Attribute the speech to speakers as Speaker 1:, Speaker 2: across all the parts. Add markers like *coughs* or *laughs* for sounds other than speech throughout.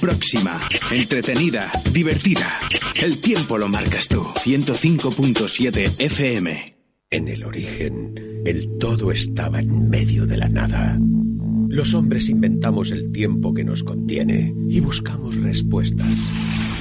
Speaker 1: próxima, entretenida, divertida. El tiempo lo marcas tú. 105.7 FM.
Speaker 2: En el origen, el todo estaba en medio de la nada. Los hombres inventamos el tiempo que nos contiene y buscamos respuestas.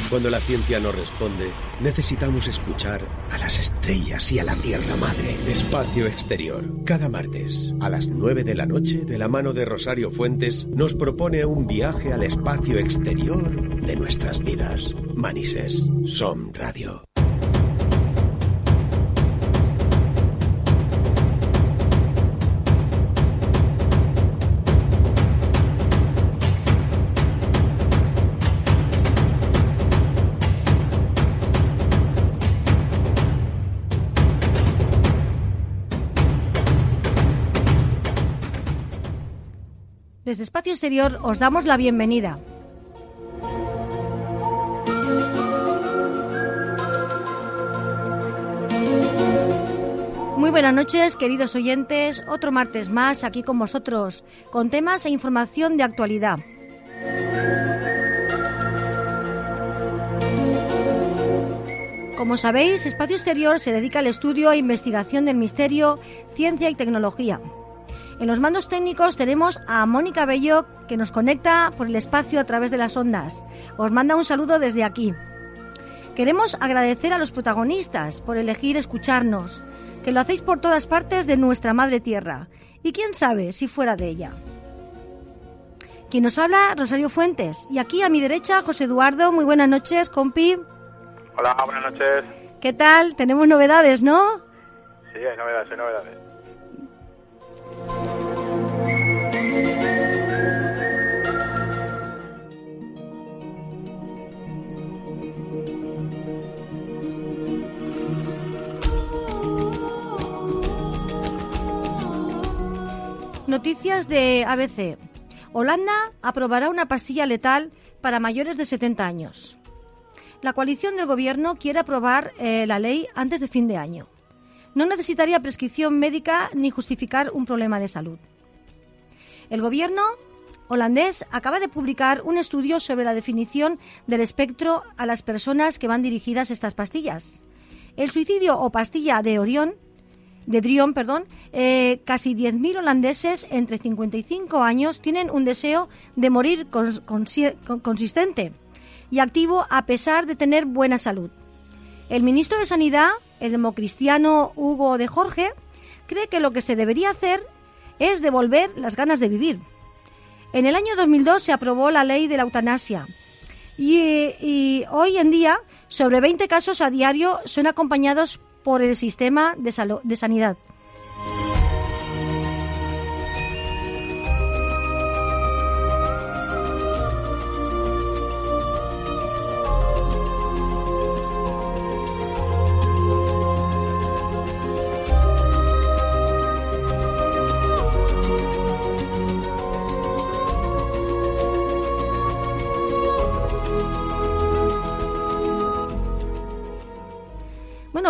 Speaker 2: Cuando la ciencia no responde, necesitamos escuchar a las estrellas y a la Tierra Madre. Espacio Exterior. Cada martes, a las 9 de la noche, de la mano de Rosario Fuentes, nos propone un viaje al espacio exterior de nuestras vidas. Manises, Som Radio.
Speaker 3: Desde Espacio Exterior os damos la bienvenida. Muy buenas noches, queridos oyentes. Otro martes más aquí con vosotros, con temas e información de actualidad. Como sabéis, Espacio Exterior se dedica al estudio e investigación del misterio, ciencia y tecnología. En los mandos técnicos tenemos a Mónica Bello que nos conecta por el espacio a través de las ondas. Os manda un saludo desde aquí. Queremos agradecer a los protagonistas por elegir escucharnos, que lo hacéis por todas partes de nuestra madre tierra y quién sabe si fuera de ella. Quien nos habla, Rosario Fuentes. Y aquí a mi derecha, José Eduardo. Muy buenas noches, compi.
Speaker 4: Hola, buenas noches.
Speaker 3: ¿Qué tal? Tenemos novedades, ¿no?
Speaker 4: Sí, hay novedades, hay novedades.
Speaker 3: Noticias de ABC. Holanda aprobará una pastilla letal para mayores de 70 años. La coalición del gobierno quiere aprobar eh, la ley antes de fin de año. No necesitaría prescripción médica ni justificar un problema de salud. El gobierno holandés acaba de publicar un estudio sobre la definición del espectro a las personas que van dirigidas estas pastillas. El suicidio o pastilla de Orión de Drion, perdón, eh, casi 10.000 holandeses entre 55 años tienen un deseo de morir consistente y activo a pesar de tener buena salud. El ministro de Sanidad, el democristiano Hugo de Jorge, cree que lo que se debería hacer es devolver las ganas de vivir. En el año 2002 se aprobó la ley de la eutanasia y, y hoy en día sobre 20 casos a diario son acompañados por el sistema de, de sanidad.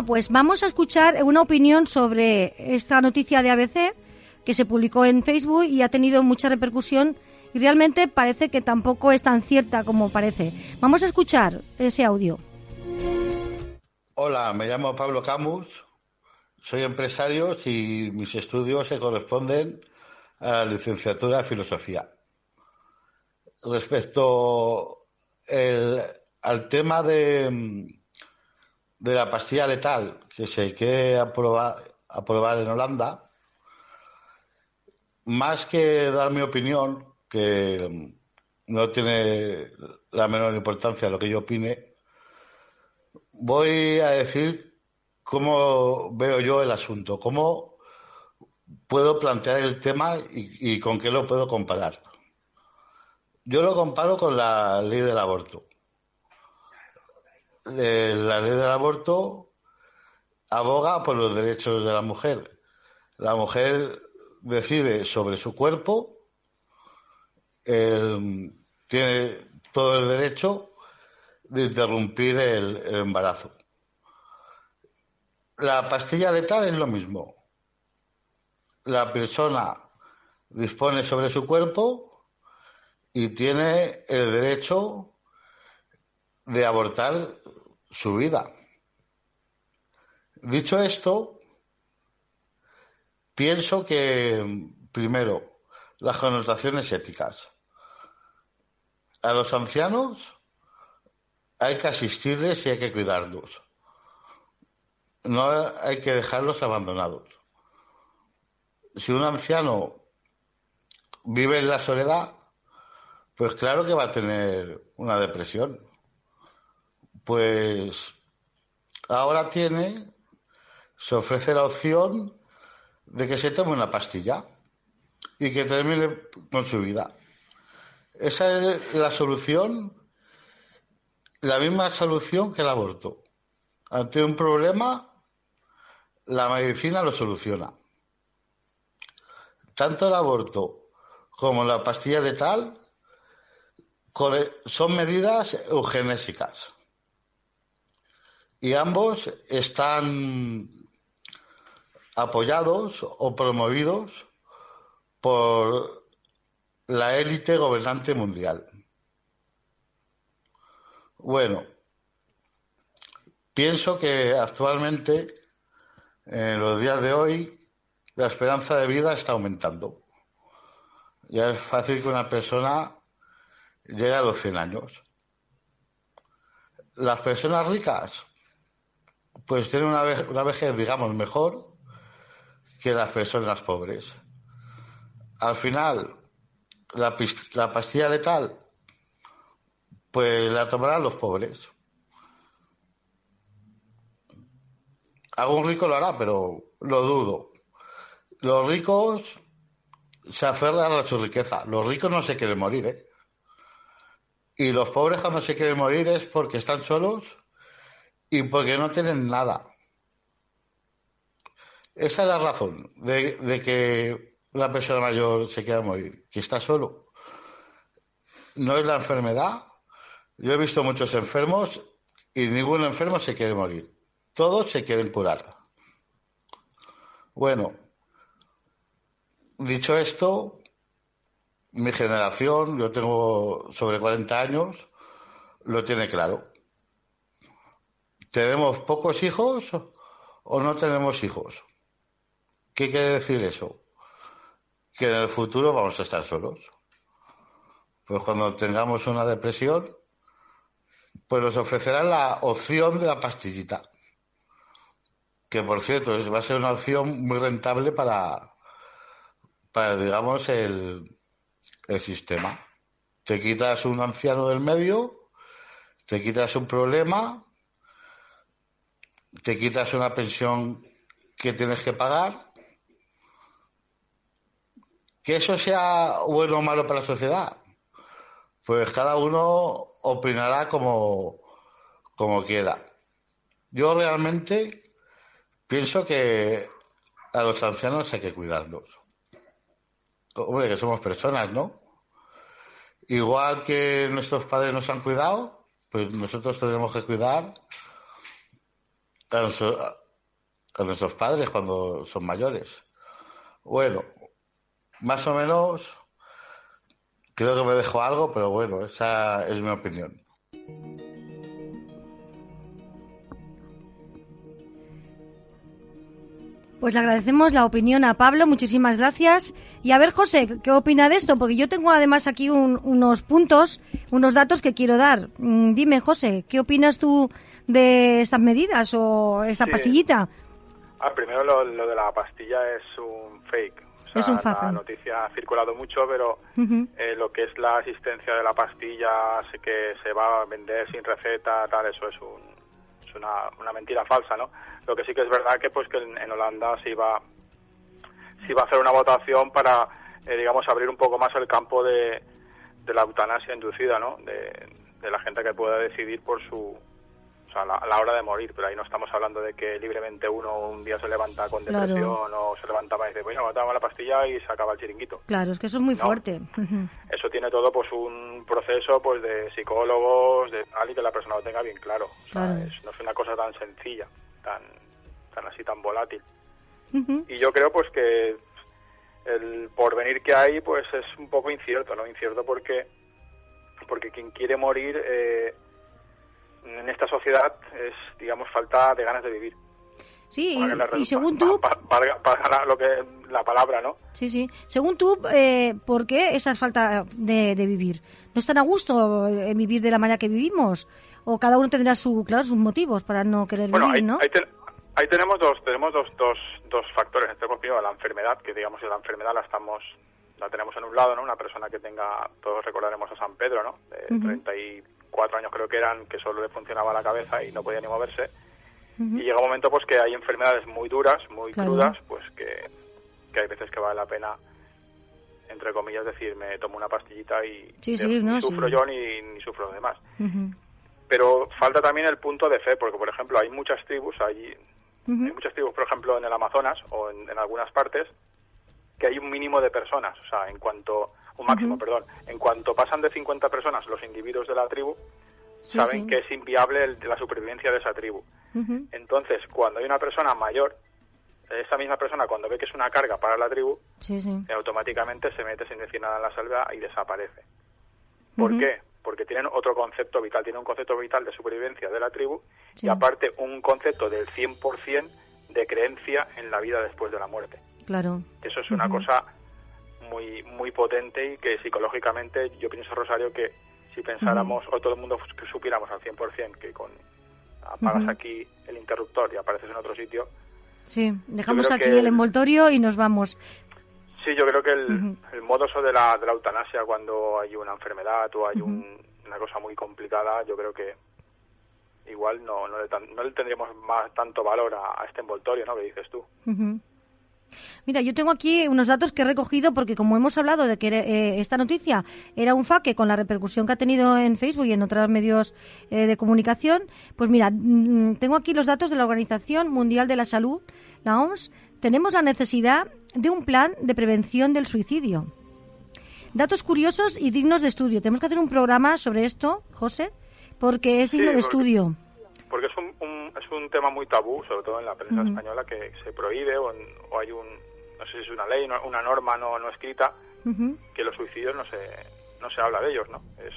Speaker 3: Pues vamos a escuchar una opinión sobre esta noticia de ABC que se publicó en Facebook y ha tenido mucha repercusión y realmente parece que tampoco es tan cierta como parece. Vamos a escuchar ese audio.
Speaker 5: Hola, me llamo Pablo Camus, soy empresario y mis estudios se corresponden a la licenciatura de filosofía. Respecto al tema de, de la pastilla letal que se quiere aprobar, aprobar en Holanda, más que dar mi opinión, que no tiene la menor importancia lo que yo opine, voy a decir cómo veo yo el asunto, cómo puedo plantear el tema y, y con qué lo puedo comparar. Yo lo comparo con la ley del aborto la ley del aborto aboga por los derechos de la mujer. La mujer decide sobre su cuerpo, tiene todo el derecho de interrumpir el, embarazo. La pastilla letal es lo mismo. La persona dispone sobre su cuerpo y tiene el derecho de abortar su vida. Dicho esto, pienso que, primero, las connotaciones éticas. A los ancianos hay que asistirles y hay que cuidarlos. No hay que dejarlos abandonados. Si un anciano vive en la soledad, pues claro que va a tener una depresión. Pues ahora tiene, se ofrece la opción de que se tome una pastilla y que termine con su vida. Esa es la solución, la misma solución que el aborto. Ante un problema, la medicina lo soluciona. Tanto el aborto como la pastilla letal son medidas eugenésicas y ambos están apoyados o promovidos por la élite gobernante mundial. Bueno, pienso que actualmente, en los días de hoy, la esperanza de vida está aumentando. Ya es fácil que una persona llegue a los 100 años. Las personas ricas pues tiene una, una vejez, digamos, mejor que las personas pobres. Al final, la, la pastilla letal, pues la tomarán los pobres. Algún rico lo hará, pero lo dudo. Los ricos se aferran a su riqueza. Los ricos no se quieren morir, ¿eh? Y los pobres cuando se quieren morir es porque están solos y porque no tienen nada. Esa es la razón de, que una persona mayor se quiera morir, que está solo. No es la enfermedad. Yo he visto muchos enfermos y ningún enfermo se quiere morir. Todos se quieren curar. Bueno, dicho esto, mi generación, yo tengo sobre 40 años, lo tiene claro. ¿Tenemos pocos hijos o no tenemos hijos? ¿Qué quiere decir eso? Que en el futuro vamos a estar solos. Pues cuando tengamos una depresión, pues nos ofrecerán la opción de la pastillita. Que por cierto, va a ser una opción muy rentable para, para digamos, el, el sistema. Te quitas un anciano del medio, te quitas un problema te quitas una pensión que tienes que pagar. Que eso sea bueno o malo para la sociedad, pues cada uno opinará como, como quiera. Yo realmente pienso que a los ancianos hay que cuidarlos. Hombre, que somos personas, ¿no? Igual que nuestros padres nos han cuidado, pues nosotros tendremos que cuidar a, nuestros padres cuando son mayores. Bueno, más o menos creo que me dejo algo, pero bueno, esa es mi opinión.
Speaker 3: Pues le agradecemos la opinión a Pablo, muchísimas gracias. Y a ver, José, ¿qué opina de esto? Porque yo tengo además aquí unos puntos, unos datos que quiero dar. Mm, dime, José, ¿qué opinas tú de estas medidas o esta pastillita?
Speaker 4: Ah, primero lo, de la pastilla es un fake.
Speaker 3: es un
Speaker 4: fake. La noticia ha circulado mucho, pero eh, lo que es la asistencia de la pastilla, sé que se va a vender sin receta, tal, eso es, un, es una, una mentira falsa, ¿no? Lo que sí que es verdad que pues que en, Holanda se iba, se iba a hacer una votación para, eh, digamos, abrir un poco más el campo de, de la eutanasia inducida, ¿no? De, de la gente que pueda decidir por su o sea, a la, hora de morir, pero ahí no estamos hablando de que libremente uno un día se levanta con depresión o se levantaba y dice, bueno, toma la pastilla y se acaba el chiringuito.
Speaker 3: Claro, es que eso es muy fuerte.
Speaker 4: Eso tiene todo pues un proceso pues de psicólogos, de tal, y que la persona lo tenga bien claro. O sea, no es una cosa tan sencilla, tan, tan así, tan volátil. Y yo creo pues que el porvenir que hay pues es un poco incierto, ¿no? Incierto porque porque quien quiere morir eh, en esta sociedad es, digamos, falta de ganas de vivir.
Speaker 3: Sí, y, según tú...
Speaker 4: Para, lo que la palabra, ¿no?
Speaker 3: Sí, sí. Según tú, eh, ¿por qué esa falta de, vivir? ¿No están a gusto en vivir de la manera que vivimos? ¿O cada uno tendrá su, claro, sus motivos para no querer vivir, no?
Speaker 4: Ahí, tenemos dos tenemos dos, dos, dos factores. Este primero la enfermedad, que digamos que la enfermedad la estamos la tenemos en un lado, ¿no? Una persona que tenga, todos recordaremos a San Pedro, ¿no? De 34 años creo que eran, que solo le funcionaba la cabeza y no podía ni moverse. Y llega un momento pues que hay enfermedades muy duras, muy crudas, pues que, hay veces que vale la pena entre comillas decir me tomo una pastillita y
Speaker 3: ni
Speaker 4: sufro yo ni, ni, sufro los demás. Pero falta también el punto de fe, porque por ejemplo hay muchas tribus allí, hay muchas tribus por ejemplo en el Amazonas o en, algunas partes que hay un mínimo de personas, o sea, en cuanto, un máximo, perdón, en cuanto pasan de 50 personas los individuos de la tribu, saben que es inviable la supervivencia de esa tribu. Entonces, cuando hay una persona mayor, esa misma persona cuando ve que es una carga para la tribu, automáticamente se mete sin decir nada en la selva y desaparece. ¿Por qué? Porque tienen otro concepto vital, tienen un concepto vital de supervivencia de la tribu y aparte un concepto del 100% de creencia en la vida después de la muerte.
Speaker 3: Claro.
Speaker 4: Eso es una cosa muy muy potente y que psicológicamente yo pienso Rosario que si pensáramos o todo el mundo que supiéramos al 100% que con apagas aquí el interruptor y apareces en otro sitio.
Speaker 3: Sí, dejamos aquí el envoltorio y nos vamos.
Speaker 4: Sí, yo creo que el, el modo de la, de la eutanasia cuando hay una enfermedad o hay una cosa muy complicada, yo creo que igual no, no, le, no le tendríamos más tanto valor a, este envoltorio, ¿no? Que dices tú.
Speaker 3: Mira, yo tengo aquí unos datos que he recogido porque como hemos hablado de que eh, esta noticia era un faque con la repercusión que ha tenido en Facebook y en otros medios eh, de comunicación, pues mira, mm, tengo aquí los datos de la Organización Mundial de la Salud, la OMS. Tenemos la necesidad de un plan de prevención del suicidio. Datos curiosos y dignos de estudio. Tenemos que hacer un programa sobre esto, José, porque es digno de estudio
Speaker 4: porque es un, es un tema muy tabú, sobre todo en la prensa española, que se prohíbe o, hay un, no sé si es una ley, una norma no, no escrita, que los suicidios no se, no se habla de ellos, ¿no? Es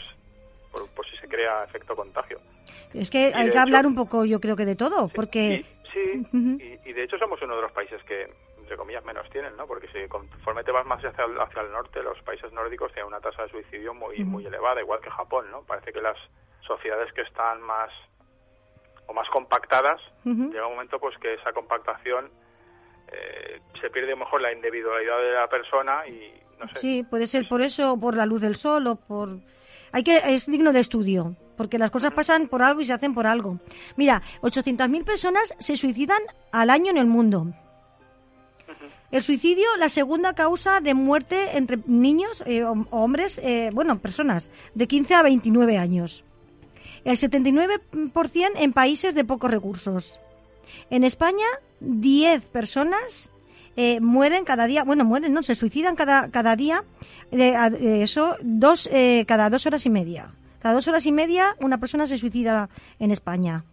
Speaker 4: por, si se crea efecto contagio.
Speaker 3: Es que hay que hablar un poco, yo creo que de todo, porque...
Speaker 4: sí, y, de hecho somos uno de los países que, entre comillas, menos tienen, ¿no? Porque si conforme te vas más hacia el, hacia el norte, los países nórdicos tienen una tasa de suicidio muy, muy elevada, igual que Japón, ¿no? Parece que las sociedades que están más o más compactadas, llega un momento pues que esa compactación eh, se pierde mejor la individualidad de la persona y no sé.
Speaker 3: Sí, puede ser por eso, por la luz del sol o por... Hay que, es digno de estudio, porque las cosas pasan por algo y se hacen por algo. Mira, 800.000 personas se suicidan al año en el mundo. El suicidio, la segunda causa de muerte entre niños eh, o, hombres, eh, bueno, personas de 15 a 29 años el 79% en países de pocos recursos. En España, 10 personas eh, mueren cada día, bueno, mueren, no, se suicidan cada, cada día, eh, eso, dos, eh, cada dos horas y media. Cada dos horas y media una persona se suicida en España.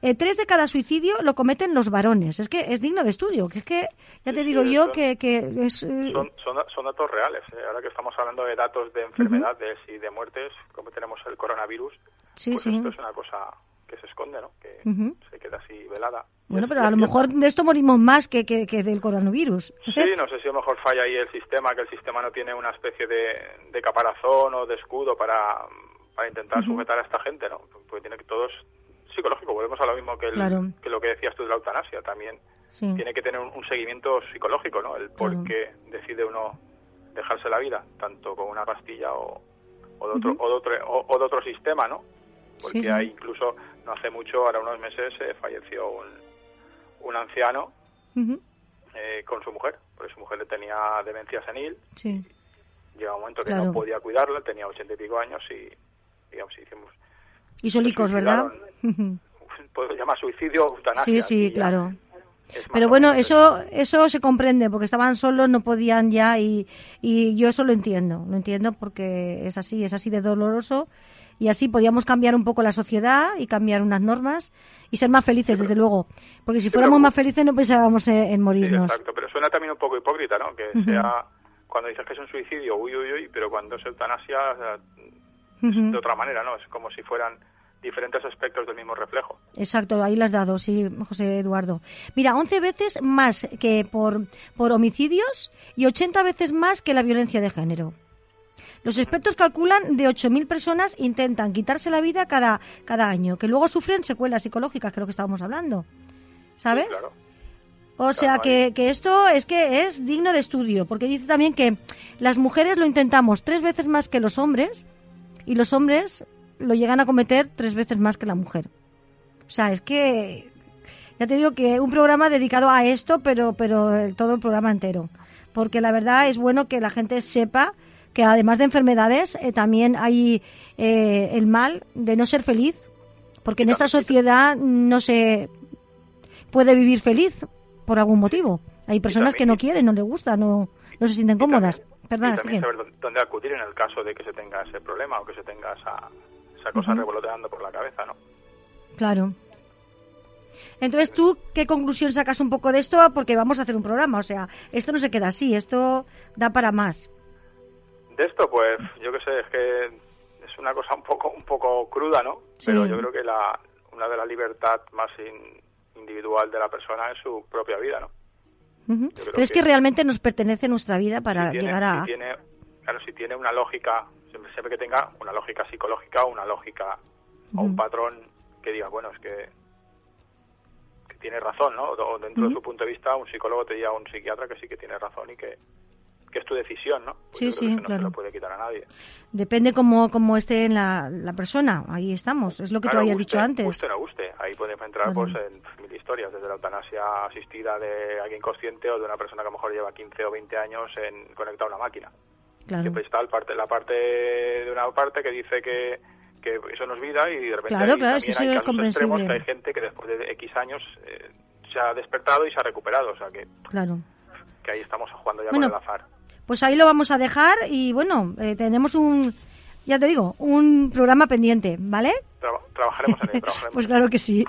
Speaker 3: tres de cada suicidio lo cometen los varones. Es que es digno de estudio. Que es que ya te digo yo que, que es.
Speaker 4: Son, son, datos reales. Ahora que estamos hablando de datos de enfermedades y de muertes, como tenemos el coronavirus,
Speaker 3: Sí,
Speaker 4: pues
Speaker 3: sí.
Speaker 4: esto es una cosa que se esconde, ¿no? Que se queda así velada.
Speaker 3: Bueno, pero a lo mejor de esto morimos más que, que, del coronavirus.
Speaker 4: Sí, no sé si a lo mejor falla ahí el sistema, que el sistema no tiene una especie de, de caparazón o de escudo para, para intentar sujetar a esta gente, ¿no? Porque tiene que todo es psicológico, volvemos a lo mismo que, que lo que decías tú de la eutanasia, también tiene que tener un, seguimiento psicológico, ¿no? El por qué decide uno dejarse la vida, tanto con una pastilla o, o de otro, o de otro, o de otro sistema, ¿no? Porque hay incluso no hace mucho, ahora unos meses, eh, falleció un, un anciano eh, con su mujer, porque su mujer le tenía demencia senil.
Speaker 3: Sí.
Speaker 4: Llega un momento que no podía cuidarla, tenía ochenta y pico años y, digamos, hicimos...
Speaker 3: Y solicos, ¿verdad? *laughs*
Speaker 4: Puedo llamar suicidio eutanasia.
Speaker 3: Sí, sí, claro. Pero bueno, eso eso se comprende porque estaban solos, no podían ya y, y yo eso lo entiendo, lo entiendo porque es así, es así de doloroso y así podíamos cambiar un poco la sociedad y cambiar unas normas y ser más felices, desde luego. Porque si fuéramos más felices no pensábamos en, morirnos.
Speaker 4: exacto, pero suena también un poco hipócrita, ¿no? Que sea, cuando dices que es un suicidio, uy, uy, uy, pero cuando es eutanasia, de otra manera, ¿no? Es como si fueran diferentes aspectos del mismo reflejo.
Speaker 3: Exacto, ahí las has dado, sí, José Eduardo. Mira, 11 veces más que por, por homicidios y 80 veces más que la violencia de género. Los expertos calculan de 8.000 personas intentan quitarse la vida cada, cada año, que luego sufren secuelas psicológicas, que es lo que estábamos hablando. ¿Sabes?
Speaker 4: claro.
Speaker 3: O sea que, que, esto es que es digno de estudio, porque dice también que las mujeres lo intentamos tres veces más que los hombres y los hombres lo llegan a cometer tres veces más que la mujer. O sea, es que ya te digo que un programa dedicado a esto, pero pero todo el programa entero, porque la verdad es bueno que la gente sepa que además de enfermedades eh, también hay eh, el mal de no ser feliz, porque en esta sociedad no se puede vivir feliz por algún motivo. Hay personas que no quieren, no les gusta, no, no se sienten cómodas. Perdona,
Speaker 4: y también saber dónde acudir en el caso de que se tenga ese problema o que se tenga esa, esa cosa revoloteando por la cabeza, ¿no?
Speaker 3: Claro. Entonces, ¿tú qué conclusión sacas un poco de esto? Porque vamos a hacer un programa, o sea, esto no se queda así, esto da para más.
Speaker 4: De esto, pues, yo qué sé, es que es una cosa un poco un poco cruda, ¿no? Pero yo creo que la, una de la libertad más individual de la persona es su propia vida, ¿no?
Speaker 3: ¿Crees que, realmente nos pertenece nuestra vida para llegar a...?
Speaker 4: Si tiene, claro, si tiene una lógica, siempre, siempre que tenga una lógica psicológica o una lógica o un patrón que diga, bueno, es que, que tiene razón, ¿no? O dentro de su punto de vista, un psicólogo te diga a un psiquiatra que sí que tiene razón y que, que es tu decisión, ¿no?
Speaker 3: sí, sí,
Speaker 4: no
Speaker 3: claro.
Speaker 4: se lo puede quitar a nadie.
Speaker 3: Depende cómo, cómo esté en la, la persona, ahí estamos, es lo que
Speaker 4: claro,
Speaker 3: tú habías
Speaker 4: guste,
Speaker 3: dicho antes.
Speaker 4: Guste o no guste, ahí podemos entrar pues en mil historias, desde la eutanasia asistida de alguien consciente o de una persona que a lo mejor lleva 15 o 20 años en conectada a una máquina.
Speaker 3: Claro.
Speaker 4: Siempre está el parte, la parte de una parte que dice que, que eso no es vida y de repente
Speaker 3: Claro,
Speaker 4: hay,
Speaker 3: claro,
Speaker 4: también
Speaker 3: sí,
Speaker 4: hay casos extremos que hay gente que después de X años eh, se ha despertado y se ha recuperado, o sea que,
Speaker 3: Claro.
Speaker 4: que ahí estamos jugando ya
Speaker 3: Bueno,
Speaker 4: con el azar.
Speaker 3: Pues ahí lo vamos a dejar y bueno, eh, tenemos un, ya te digo, un programa pendiente, ¿vale?
Speaker 4: Traba- trabajaremos en ello, *laughs* trabajaremos.
Speaker 3: Pues claro que sí.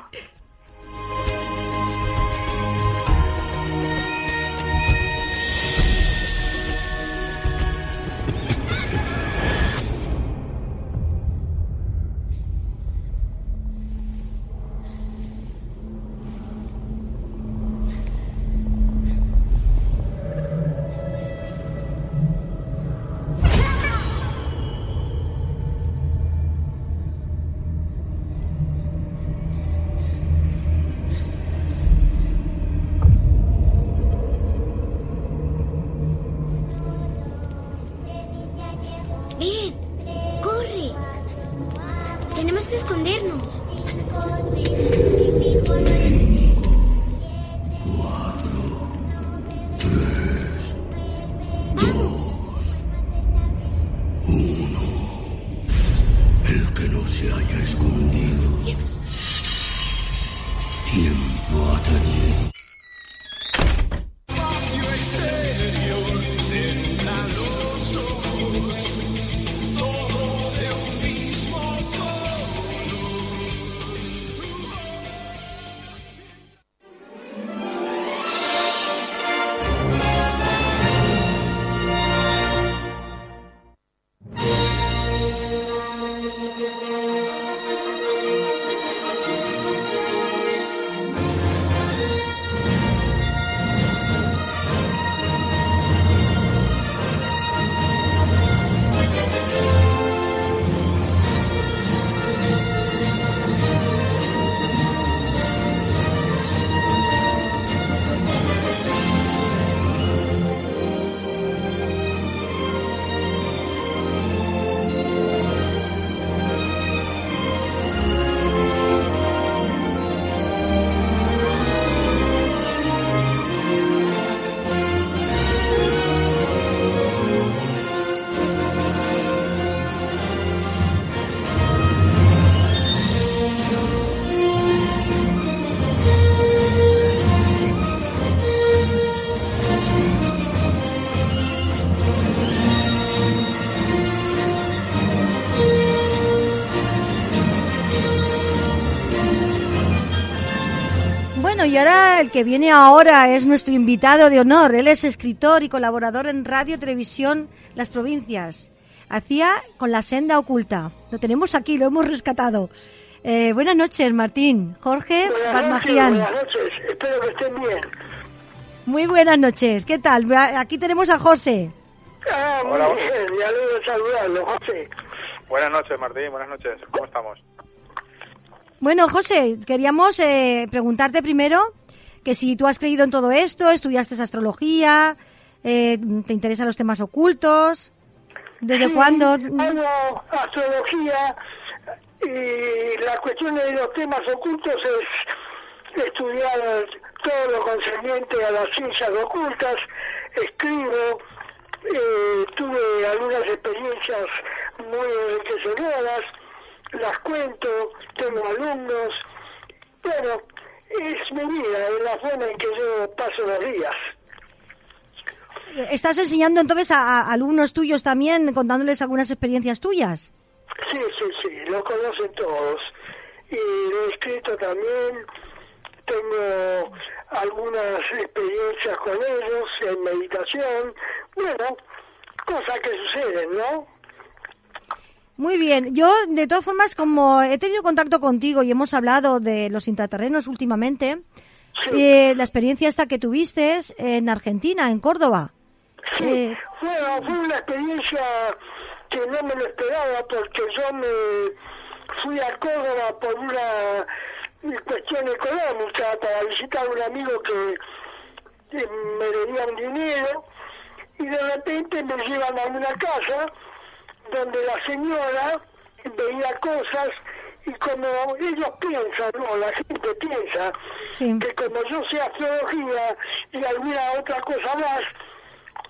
Speaker 6: El que
Speaker 3: viene ahora es nuestro invitado de honor. Él es escritor y colaborador en Radio Televisión Las Provincias. Hacía con la senda oculta. Lo tenemos aquí, lo hemos rescatado. Eh, buenas noches, Martín. Jorge
Speaker 7: Buenas
Speaker 3: Barmagian.
Speaker 7: noches, buenas noches. Espero que estén bien.
Speaker 3: Muy buenas noches. ¿Qué tal? Aquí tenemos a José.
Speaker 7: Ah, muy
Speaker 4: Hola.
Speaker 7: bien. Saludarlo, José.
Speaker 4: Buenas noches, Martín. Buenas noches. ¿Cómo estamos?
Speaker 3: Bueno, José, queríamos eh, preguntarte primero que si tú has creído en todo esto, estudiaste astrología, eh, te interesan los temas ocultos, ¿desde
Speaker 7: Sí,
Speaker 3: cuándo?
Speaker 7: Hago astrología y la cuestión de los temas ocultos es estudiar todo lo concerniente a las ciencias ocultas. Escribo, eh, tuve algunas experiencias muy enriquecedoras, las cuento, tengo alumnos. Bueno, es mi vida, es la forma en que yo paso los días.
Speaker 3: ¿Estás enseñando entonces a, a alumnos tuyos también, contándoles algunas experiencias tuyas?
Speaker 7: Sí, sí, sí, lo conocen todos. Y lo he escrito también, tengo algunas experiencias con ellos en meditación. Bueno, cosas que suceden, ¿no?
Speaker 3: Muy bien, yo de todas formas, como he tenido contacto contigo y hemos hablado de los intraterrenos últimamente,
Speaker 7: Sí,
Speaker 3: eh, la experiencia esta que tuviste en Argentina, en Córdoba.
Speaker 7: sí.
Speaker 3: eh,
Speaker 7: Fue, fue una experiencia que no me lo esperaba porque yo me fui a Córdoba por una cuestión económica para visitar a un amigo que que me debía un dinero y de repente me llevan a una casa donde la señora veía cosas y como ellos piensan, no, la gente piensa
Speaker 3: Sí.
Speaker 7: que como yo sé astrología y alguna otra cosa más,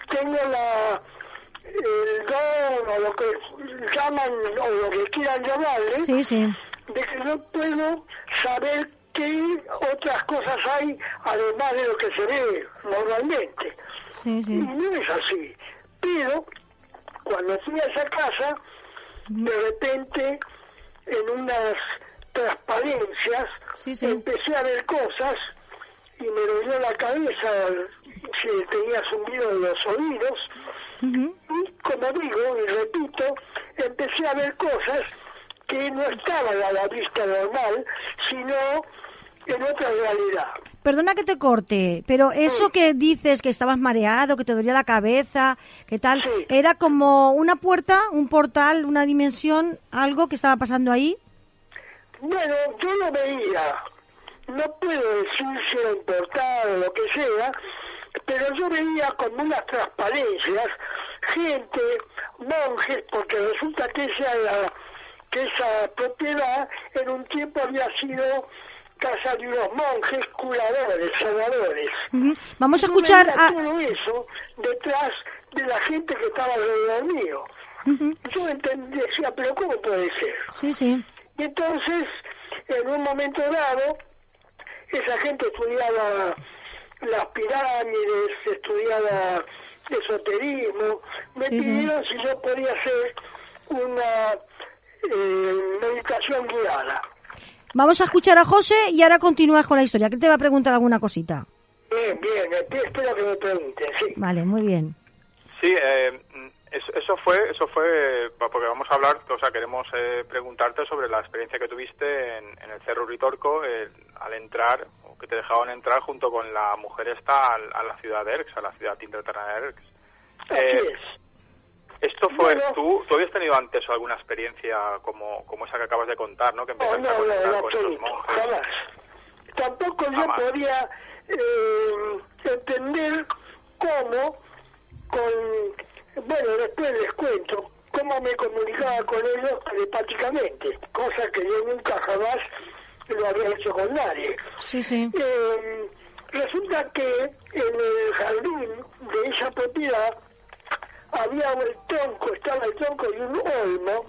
Speaker 7: tengo la el don o lo que llaman o lo que quieran llamarle,
Speaker 3: Sí, sí.
Speaker 7: de que no puedo saber qué otras cosas hay además de lo que se ve normalmente. Y no es así. Pero cuando fui a esa casa, de repente, en unas transparencias,
Speaker 3: Sí, sí.
Speaker 7: empecé a ver cosas y me dolió la cabeza, se tenía zumbido en los oídos. Y como digo y repito, empecé a ver cosas que no estaban a la vista normal, sino en otra realidad.
Speaker 3: Perdona que te corte, pero eso que dices que estabas mareado, que te dolía la cabeza, que tal,
Speaker 7: Sí.
Speaker 3: era como una puerta, un portal, una dimensión, algo que estaba pasando ahí.
Speaker 7: Bueno, yo lo veía, no puedo decir si era un portal o lo que sea, pero yo veía como unas transparencias, gente, monjes, porque resulta que esa, que esa propiedad en un tiempo había sido casa de unos monjes curadores, sanadores.
Speaker 3: Vamos a escuchar a...
Speaker 7: todo eso detrás de la gente que estaba alrededor mío.
Speaker 3: Ujú.
Speaker 7: Yo entend- decía, pero ¿cómo puede ser?
Speaker 3: Sí, sí.
Speaker 7: Y entonces, en un momento dado, esa gente estudiaba las pirámides, estudiaba esoterismo, me
Speaker 3: Sí, sí.
Speaker 7: pidieron si yo podía hacer una eh, meditación guiada.
Speaker 3: Vamos a escuchar a José y ahora continúas con la historia. que te va a preguntar alguna cosita?
Speaker 7: Bien, bien, esp- espero que me pregunten, sí.
Speaker 3: Vale, muy bien.
Speaker 4: Sí, eh, eso, eso fue, eso fue, porque vamos a hablar, o sea, queremos eh, preguntarte sobre la experiencia que tuviste en, en el Cerro Uritorco el- al entrar, o que te dejaban entrar junto con la mujer esta al- a, la ciudad de Erx, a la ciudad intraterrena de Erx.
Speaker 7: Así
Speaker 4: Eh,
Speaker 7: es.
Speaker 4: Esto fue,
Speaker 7: Bueno.
Speaker 4: ¿tú, ¿tú habías tenido antes alguna experiencia como, como esa que acabas de contar, ¿no? Que
Speaker 7: No,
Speaker 4: empezaste
Speaker 7: no,
Speaker 4: a
Speaker 7: no,
Speaker 4: conectar
Speaker 7: en
Speaker 4: con estos
Speaker 7: absoluto,
Speaker 4: monjes.
Speaker 7: jamás. Tampoco yo podía eh, entender cómo, con, bueno, después les cuento, cómo me comunicaba con ellos telepáticamente, cosa que yo nunca jamás lo había hecho con nadie.
Speaker 3: Sí, sí.
Speaker 7: Eh, resulta que en el jardín de esa propiedad había el tronco, estaba el tronco de un olmo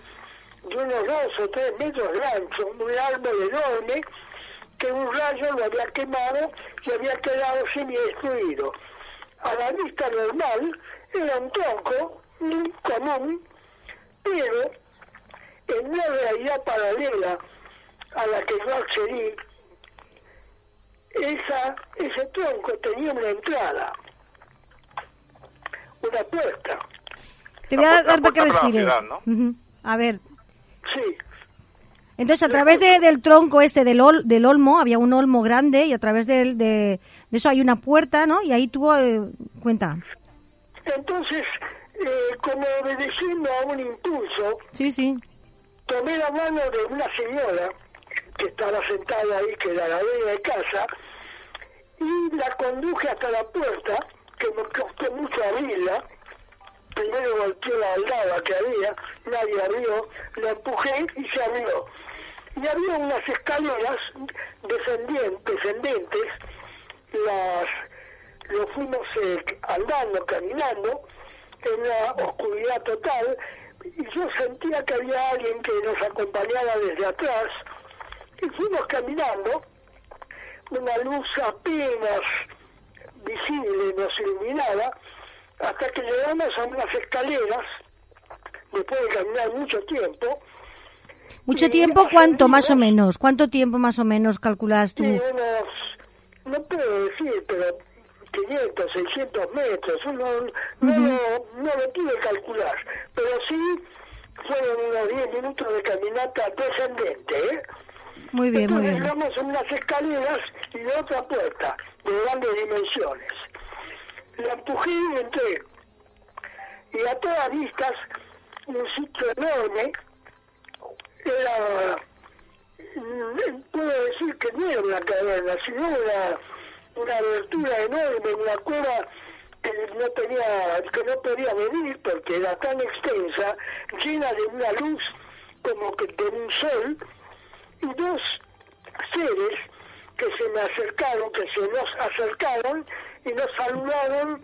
Speaker 7: de unos dos o tres metros de ancho, un árbol enorme que un rayo lo había quemado y había quedado semi-destruido. A la vista normal era un tronco muy común, pero en una realidad paralela a la que yo accedí, esa, ese tronco tenía una entrada, una puerta.
Speaker 3: Te voy a dar para que
Speaker 4: para
Speaker 3: respires.
Speaker 4: ciudad, ¿no?
Speaker 3: Ujú. A ver,
Speaker 7: Sí.
Speaker 3: Entonces, a través de- del tronco este del, ol- del olmo, había un olmo grande y a través del- de, de eso hay una puerta, ¿no? Y ahí tuvo eh, cuenta.
Speaker 7: Entonces, eh, como obedeciendo a un impulso,
Speaker 3: Sí, sí.
Speaker 7: tomé la mano de una señora que estaba sentada ahí, que era la dueña de casa, y la conduje hasta la puerta, que me costó mucho abrirla. Primero golpeé la aldaba que había, nadie abrió, la empujé y se abrió. Y había unas escaleras descendien- descendentes, las lo fuimos eh, andando, caminando, en la oscuridad total, y yo sentía que había alguien que nos acompañaba desde atrás, y fuimos caminando, una luz apenas visible nos iluminaba, hasta que llegamos a unas escaleras, después de caminar mucho tiempo,
Speaker 3: Mucho tiempo, ¿cuánto más o menos? ¿Cuánto tiempo más o menos calculas tú?
Speaker 7: unos, no puedo decir, pero 500, 600 metros, uno no, lo, no lo pude calcular, pero sí fueron unos 10 minutos de caminata descendente, ¿eh?
Speaker 3: Muy bien, muy
Speaker 7: Entonces
Speaker 3: bien.
Speaker 7: llegamos a unas escaleras y de otra puerta, de grandes dimensiones. La empujé y entré. Y a todas vistas, un sitio enorme, era, mm, puedo decir que no era una caverna, sino una, una abertura enorme, una cueva que no tenía, que no podía venir porque era tan extensa, llena de una luz como que de un sol, y dos seres que se me acercaron, que se nos acercaron y nos saludaron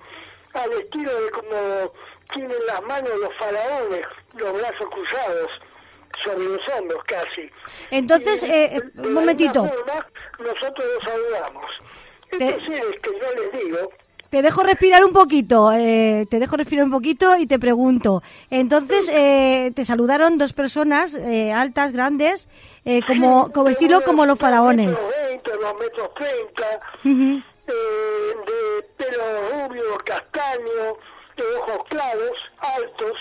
Speaker 7: al estilo de como tienen las manos los faraones, los brazos cruzados sobre los hombros casi.
Speaker 3: Entonces,
Speaker 7: Y
Speaker 3: eh,
Speaker 7: de
Speaker 3: un momentito.
Speaker 7: forma, nosotros los saludamos.
Speaker 3: Te-
Speaker 7: Estos seres que yo les digo,
Speaker 3: Te dejo respirar un poquito, eh, te dejo respirar un poquito y te pregunto. Entonces, eh, te saludaron dos personas eh, altas, grandes, eh, como, como estilo como los faraones.
Speaker 7: Dos metros 20, dos metros 30,
Speaker 3: Ujú.
Speaker 7: eh, de pelo rubio, castaño, de ojos claros, altos,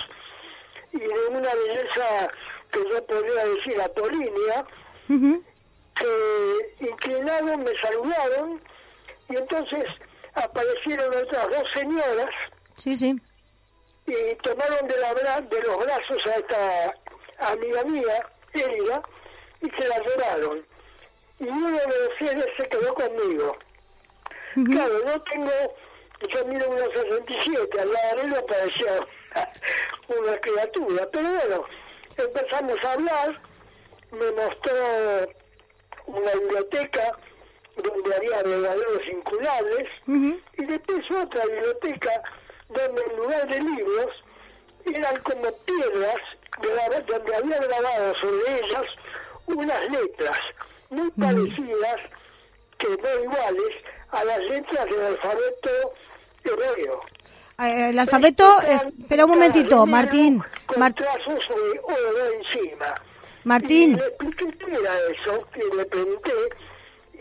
Speaker 7: y de una belleza que yo podría decir apolínea, que inclinaron, me saludaron, y entonces aparecieron otras dos señoras
Speaker 3: Sí, sí.
Speaker 7: y tomaron de, la bra- de los brazos a esta amiga mía, Elida, y se la llevaron. Y uno de los seres se quedó conmigo. Claro, yo tengo, yo mido unos 67, al lado de él parecía *laughs* una criatura, pero bueno, empezamos a hablar, me mostró una biblioteca donde había verdaderos incurables, y después otra biblioteca donde en lugar de libros eran como piedras donde había grabado sobre ellas unas letras muy parecidas, que no iguales, a las letras del alfabeto hebreo.
Speaker 3: Eh, el alfabeto, eh, espera un momentito, Martín.
Speaker 7: Con
Speaker 3: Mar-
Speaker 7: trazos de oro encima.
Speaker 3: Martín.
Speaker 7: Y le expliqué qué era eso, y le pregunté,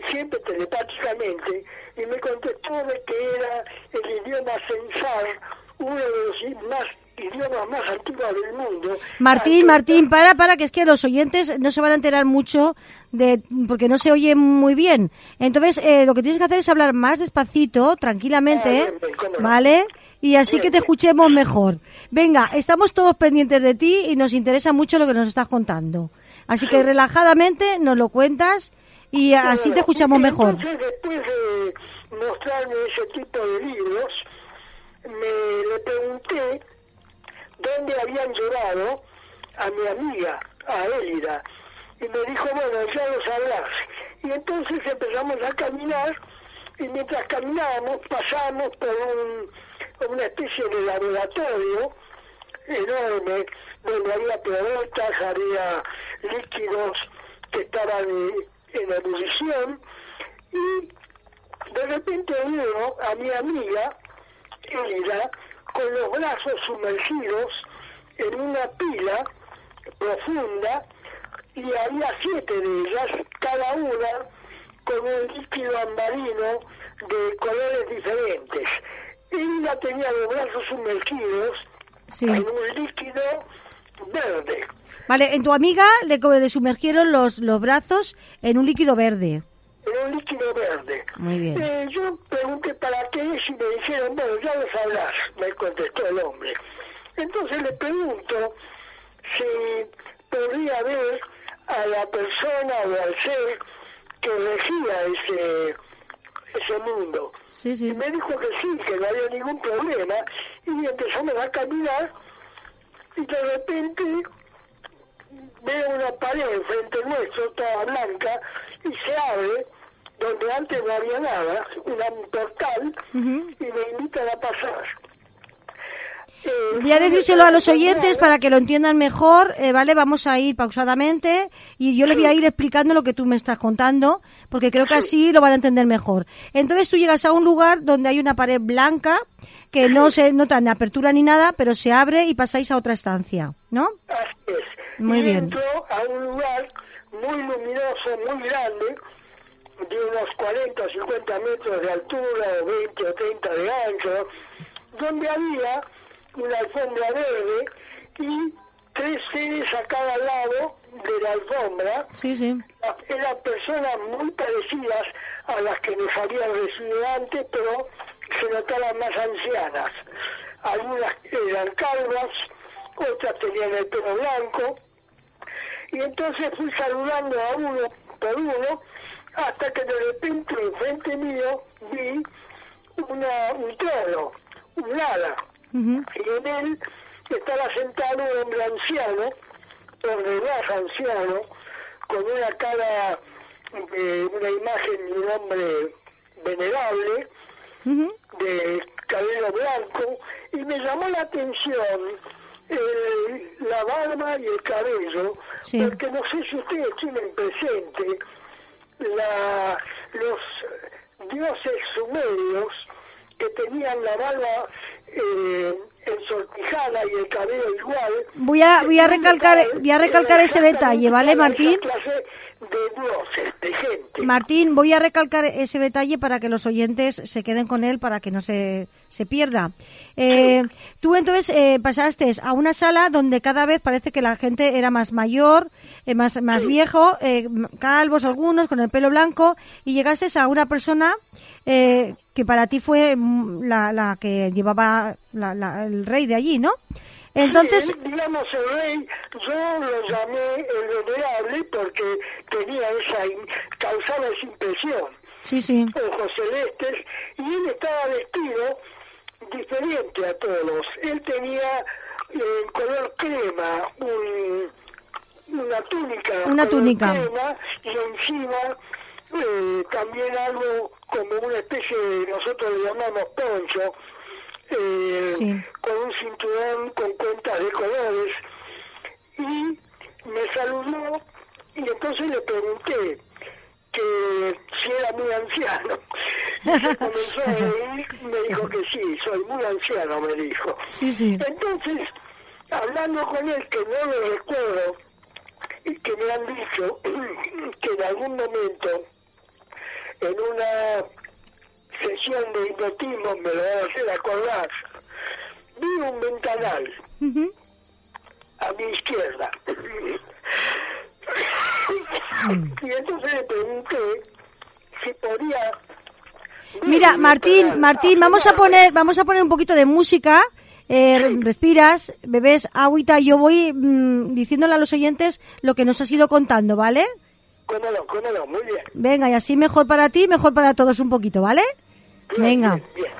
Speaker 7: siempre telepáticamente, y me contestó de que era el idioma censar, uno de los más idiomas más antiguos del mundo.
Speaker 3: Martín, Martín, para, para, que es que los oyentes no se van a enterar mucho de, porque no se oye muy bien. Entonces, eh, lo que tienes que hacer es hablar más despacito, tranquilamente,
Speaker 7: Ah, bien, bien, cómo no.
Speaker 3: ¿vale? Y así
Speaker 7: Bien,
Speaker 3: que te escuchemos mejor. Venga, estamos todos pendientes de ti y nos interesa mucho lo que nos estás contando. Así que relajadamente nos lo cuentas y así te escuchamos mejor.
Speaker 7: Entonces, después de mostrarme ese tipo de libros, me le pregunté dónde habían llevado a mi amiga, a Elida. Y me dijo, bueno, ya lo sabrás. Y entonces empezamos a caminar y mientras caminábamos pasamos por un, una especie de laboratorio enorme donde había planetas, había líquidos que estaban en ebullición y de repente veo a mi amiga Elida con los brazos sumergidos en una pila profunda y había siete de ellas, cada una con un líquido ambarino de colores diferentes. Elida tenía los brazos sumergidos
Speaker 3: Sí.
Speaker 7: en un líquido verde.
Speaker 3: Vale, en tu amiga le, le sumergieron los, los brazos en un líquido verde.
Speaker 7: En un líquido verde.
Speaker 3: Muy bien.
Speaker 7: Eh, yo pregunté para qué es y me dijeron, bueno, ya lo sabrás, me contestó el hombre. Entonces le pregunto si podría ver a la persona o al ser que regía ese, ese mundo.
Speaker 3: Sí, sí.
Speaker 7: Y me dijo que sí, que no había ningún problema, y empezamos a caminar, y de repente veo una pared frente nuestro, toda blanca, y se abre, donde antes no había nada, una- un portal, y me invitan a pasar. Eh,
Speaker 3: Voy a decírselo a los oyentes para que lo entiendan mejor, eh, ¿vale? Vamos a ir pausadamente y yo les voy a ir explicando lo que tú me estás contando, porque creo que así lo van a entender mejor. Entonces tú llegas a un lugar donde hay una pared blanca que no se nota ni apertura ni nada, pero se abre y pasáis a otra estancia, ¿no?
Speaker 7: Así es.
Speaker 3: Muy
Speaker 7: y
Speaker 3: bien.
Speaker 7: a un lugar muy luminoso, muy grande, de unos 40 o 50 metros de altura, o 20 o 30 de ancho, donde había una alfombra verde y tres seres a cada lado de la alfombra.
Speaker 3: Sí, sí.
Speaker 7: Eran personas muy parecidas a las que nos habían recibido antes, pero se notaban más ancianas. Algunas eran calvas, otras tenían el pelo blanco, y entonces fui saludando a uno por uno, hasta que de repente enfrente mío vi una, un trono, un ala, y en él estaba sentado un hombre anciano, más anciano, con una cara, de una imagen de un hombre venerable, de cabello blanco, y me llamó la atención eh, la barba y el cabello,
Speaker 3: Sí.
Speaker 7: porque no sé si ustedes tienen presente la, los dioses sumerios que tenían la barba eh, ensortijada y el cabello igual.
Speaker 3: Voy a- voy a recalcar- voy a recalcar ese
Speaker 7: Exactamente
Speaker 3: detalle, ¿vale, Martín?
Speaker 7: clase de dioses, de gente.
Speaker 3: Martín, voy a recalcar ese detalle para que los oyentes se queden con él para que no se, se pierda. Eh, tú entonces eh, pasaste a una sala donde cada vez parece que la gente era más mayor, eh, más, más viejo, eh, calvos algunos, con el pelo blanco, y llegaste a una persona eh, que para ti fue mm, la, la que llevaba la- la- el rey de allí, ¿no? Entonces,
Speaker 7: Sí, digamos, el rey, yo lo llamé el venerable porque tenía esa, causaba esa impresión.
Speaker 3: sí, sí.
Speaker 7: Ojos celestes, y él estaba vestido diferente a todos. Él tenía eh, color crema, un, una túnica.
Speaker 3: Una túnica.
Speaker 7: crema, y encima eh, también algo como una especie de, nosotros le llamamos poncho, eh,
Speaker 3: Sí.
Speaker 7: con un cinturón con cuentas de colores y me saludó y entonces le pregunté que si era muy anciano. Y se *laughs* comenzó a reír, me dijo que sí, soy muy anciano, me dijo.
Speaker 3: Sí, sí.
Speaker 7: Entonces, hablando con él, que no lo recuerdo, y que me han dicho *clears throat* que en algún momento, en una sesión de hipnotismo, me lo van a hacer acordar, vi un ventanal a mi izquierda. y entonces le pregunté si podía...
Speaker 3: Mira, Martín. Martín, vamos a poner, vamos a poner un poquito de música. Eh, respiras, bebes agüita yo voy mm, diciéndole a los oyentes lo que nos has ido contando, ¿vale?
Speaker 7: Cómo no, muy bien.
Speaker 3: Venga, y así mejor para ti, mejor para todos un poquito, ¿vale? Venga.
Speaker 7: bien, bien.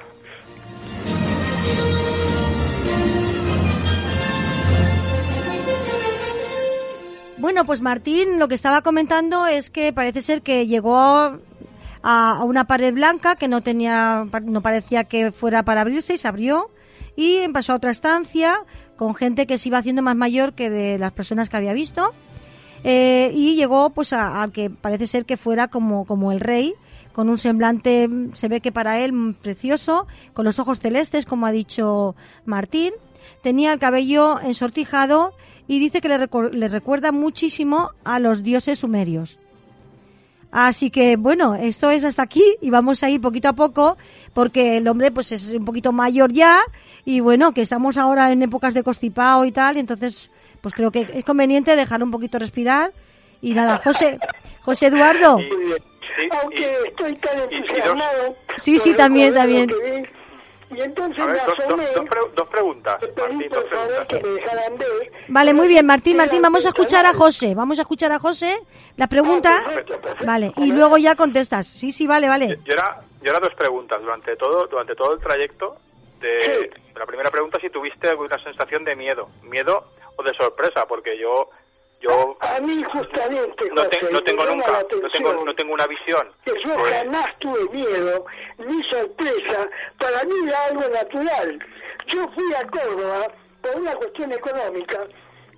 Speaker 3: Bueno, pues Martín lo que estaba comentando es que parece ser que llegó a, una pared blanca que no tenía, no parecía que fuera para abrirse y se abrió y pasó a otra estancia con gente que se iba haciendo más mayor que de las personas que había visto eh, y llegó pues a- al que parece ser que fuera como, como el rey con un semblante, se ve que para él precioso, con los ojos celestes, como ha dicho Martín. Tenía el cabello ensortijado y dice que le recuerda muchísimo a los dioses sumerios. Así que bueno, esto es hasta aquí y vamos a ir poquito a poco porque el hombre pues es un poquito mayor ya y bueno, que estamos ahora en épocas de constipado y tal, y entonces pues creo que es conveniente dejar un poquito respirar. Y nada, José, José Eduardo.
Speaker 7: Aunque estoy tan entusiasmado.
Speaker 3: Sí, sí, también, también.
Speaker 7: Y entonces
Speaker 4: A ver,
Speaker 7: me
Speaker 4: dos, dos-
Speaker 7: asomé,
Speaker 4: dos pre- dos preguntas. Martín, dos
Speaker 7: por
Speaker 4: preguntas.
Speaker 7: que me.
Speaker 3: Vale, muy bien, Martín, Martín, vamos a escuchar a. José. Vamos a escuchar a José la pregunta.
Speaker 7: Ah, perfecto, perfecto.
Speaker 3: Vale, y luego ya contestas. Sí, sí, vale, vale.
Speaker 4: Yo era, yo era dos preguntas. Durante todo, durante todo el trayecto, de,
Speaker 7: Sí.
Speaker 4: la primera pregunta si tuviste alguna sensación de miedo. Miedo o de sorpresa, porque yo yo
Speaker 7: A mí justamente,
Speaker 4: no, te- no tengo nunca, no tengo,
Speaker 7: atención
Speaker 4: no tengo una visión.
Speaker 7: que yo
Speaker 4: Eh,
Speaker 7: jamás tuve miedo ni sorpresa. Para mí era algo natural. Yo fui a Córdoba por una cuestión económica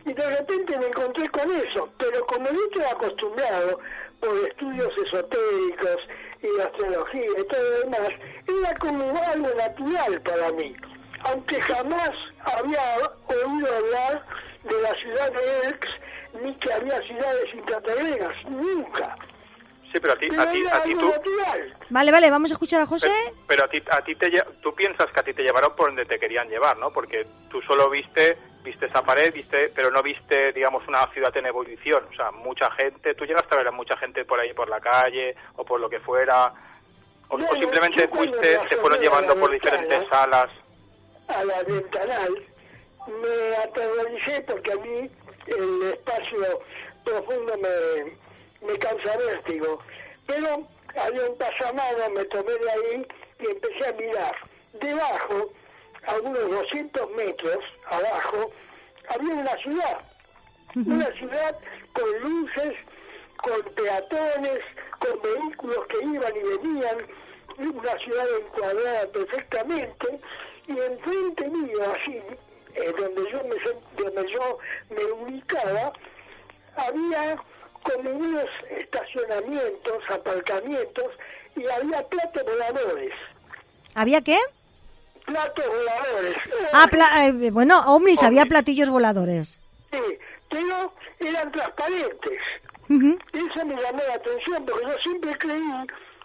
Speaker 7: y de repente me encontré con eso. Pero como yo estoy acostumbrado por estudios esotéricos y astrología y todo lo demás, era como algo natural para mí. Aunque jamás había oído hablar de la ciudad de Elx ni que había ciudades intraterrenas, nunca.
Speaker 4: sí, pero a ti,
Speaker 7: Pero
Speaker 4: a ti, a ti tú,
Speaker 7: natural.
Speaker 3: Vale, vale, vamos a escuchar a José.
Speaker 4: Pero, pero a ti, a ti te, lle- tú piensas que a ti te llevaron por donde te querían llevar, ¿no? Porque tú solo viste, viste esa pared, viste, pero no viste, digamos, una ciudad en ebullición. O sea, mucha gente, tú llegaste a ver a mucha gente por ahí por la calle o por lo que fuera, o,
Speaker 7: No,
Speaker 4: o
Speaker 7: no,
Speaker 4: simplemente fuiste, te fueron llevando por diferentes salas.
Speaker 7: a la ventanal, me aterroricé porque a mí el espacio profundo me, me causa vértigo. Pero había un pasamano, me tomé de ahí y empecé a mirar. Debajo, a unos 200 metros abajo, había una ciudad. Una ciudad con luces, con peatones, con vehículos que iban y venían, una ciudad encuadrada perfectamente, y enfrente mío, así, eh, donde yo me donde yo me ubicaba, había como unos estacionamientos, aparcamientos, y había platos voladores.
Speaker 3: ¿Había qué?
Speaker 7: Platos voladores.
Speaker 3: Ah, pla- eh, bueno, ovnis, había platillos voladores.
Speaker 7: Sí, pero eran transparentes. Eso me llamó la atención porque yo siempre creí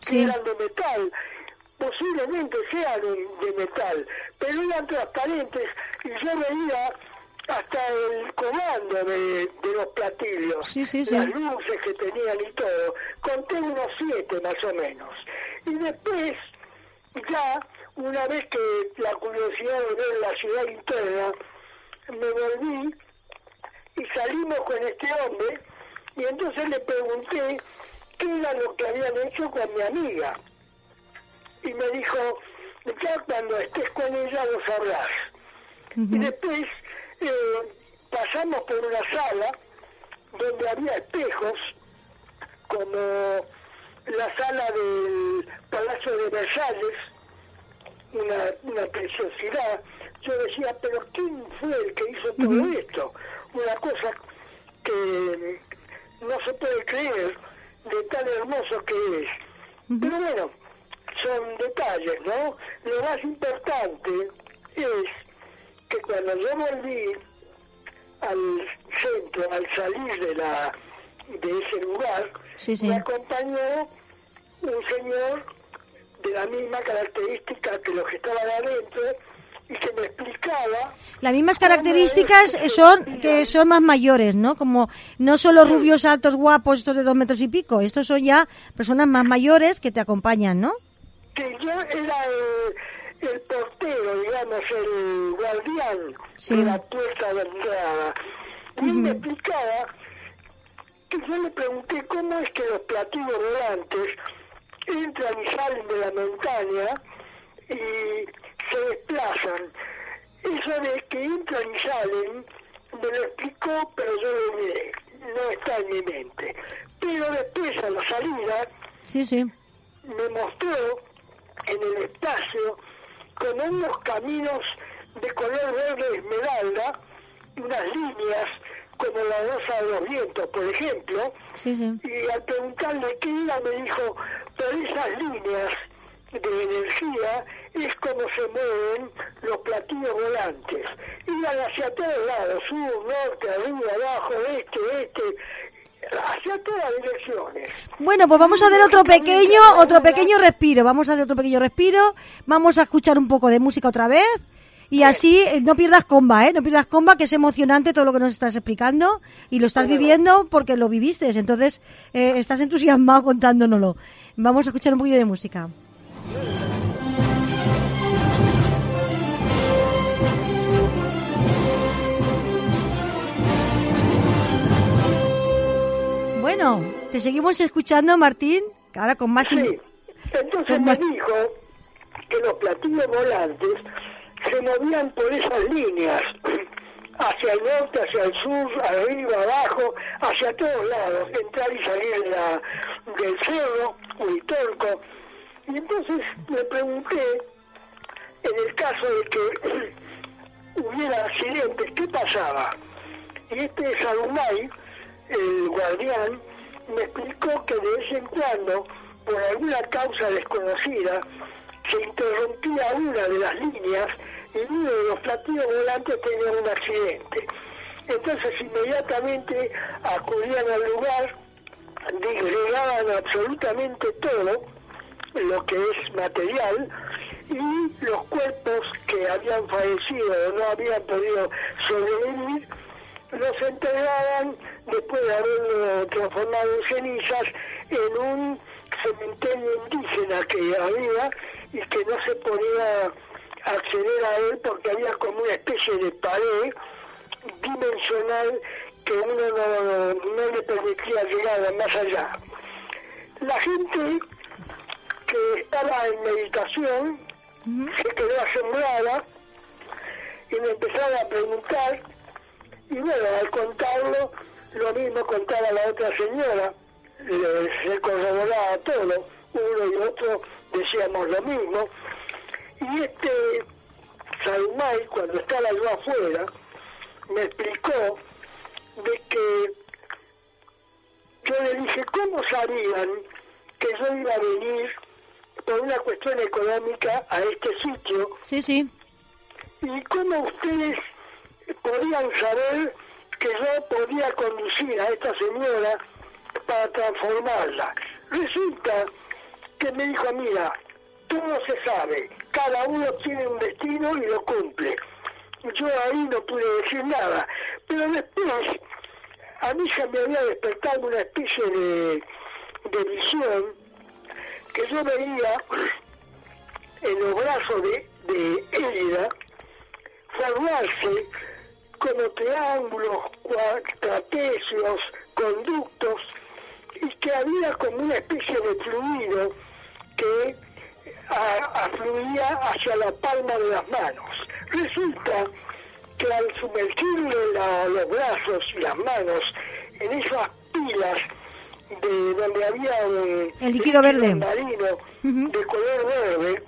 Speaker 7: que
Speaker 3: Sí.
Speaker 7: eran de metal. Posiblemente sean de, metal, pero eran transparentes y yo veía hasta el comando de, de los platillos,
Speaker 3: Sí, sí, sí.
Speaker 7: las luces que tenían y todo. Conté unos siete más o menos. Y después, ya, una vez que la curiosidad de ver la ciudad interna, me volví y salimos con este hombre y entonces le pregunté qué era lo que habían hecho con mi amiga. Y me dijo, ya cuando estés con ella lo sabrás. Y después eh, pasamos por una sala donde había espejos, como la sala del Palacio de Versalles, una, una preciosidad. Yo decía, pero ¿quién fue el que hizo todo esto? Una cosa que no se puede creer de tan hermoso que es. Pero bueno, son detalles, ¿no? Lo más importante es que cuando yo volví al centro, al salir de la de ese lugar,
Speaker 3: Sí, sí.
Speaker 7: me acompañó un señor de la misma característica que los que estaban adentro y que me explicaba
Speaker 3: Las mismas características son que son más mayores, ¿no? Como no solo rubios altos guapos, estos de dos metros y pico, estos son ya personas más mayores que te acompañan, ¿no?
Speaker 7: Que yo era el, el portero, digamos, el guardián
Speaker 3: Sí.
Speaker 7: de la puerta de entrada. Y él me explicaba que yo le pregunté cómo es que los platillos volantes entran y salen de la montaña y se desplazan. Eso de que entran y salen me lo explicó, pero yo lo olvidé. No está en mi mente. Pero después a la salida
Speaker 3: Sí, sí.
Speaker 7: me mostró en el espacio como unos caminos de color verde esmeralda, unas líneas como la rosa de los vientos, por ejemplo,
Speaker 3: Sí, sí.
Speaker 7: y al preguntarle qué era me dijo, por esas líneas de energía es como se mueven los platillos volantes. Iban hacia todos lados, sur, norte, arriba, abajo, este, este, hacia todas direcciones.
Speaker 3: Bueno, pues vamos a hacer otro pequeño, otro pequeño respiro. Vamos a hacer otro pequeño respiro. Vamos a escuchar un poco de música otra vez. Y así eh, no pierdas comba, ¿eh? No pierdas comba, que es emocionante todo lo que nos estás explicando y lo estás viviendo porque lo viviste. Entonces, eh, estás entusiasmado contándonoslo. Vamos a escuchar un poquito de música. Bueno, te seguimos escuchando, Martín, ahora con más...
Speaker 7: Sí, entonces me dijo que los platillos volantes se movían por esas líneas, *clears throat* hacia el norte, hacia el sur, arriba, abajo, hacia todos lados, entrar y salir la, del cerro, Huitorco. Y entonces me pregunté, en el caso de que *clears throat* hubiera accidentes, ¿qué pasaba? Y este Salumay, el guardián, me explicó que de vez en cuando, por alguna causa desconocida, se interrumpía una de las líneas y uno de los platillos volantes tenía un accidente. Entonces inmediatamente acudían al lugar, disgregaban absolutamente todo lo que es material y los cuerpos que habían fallecido o no habían podido sobrevivir los entregaban después de haberlo transformado en cenizas en un cementerio indígena que había y que no se podía acceder a él porque había como una especie de pared dimensional que uno no, no le permitía llegar más allá. La gente que estaba en meditación se quedó asombrada y me empezaron a preguntar y bueno, al contarlo, lo mismo contaba la otra señora, se corroboraba todo, uno y otro decíamos lo mismo, y este Salmay, cuando estaba yo afuera, me explicó de que yo le dije, ¿cómo sabían que yo iba a venir por una cuestión económica a este sitio?
Speaker 3: Sí, sí.
Speaker 7: ¿Y cómo ustedes podían saber que yo podía conducir a esta señora para transformarla? Resulta que me dijo, mira, todo se sabe, cada uno tiene un destino y lo cumple. Yo ahí no pude decir nada, pero después a mí se me había despertado una especie de, visión que yo veía en los brazos de, de Élida formarse como triángulos, trapecios, conductos, y que había como una especie de fluido que afluía hacia la palma de las manos. Resulta que al sumergirle los brazos y las manos en esas pilas de donde había un,
Speaker 3: el líquido verde
Speaker 7: marino de color verde,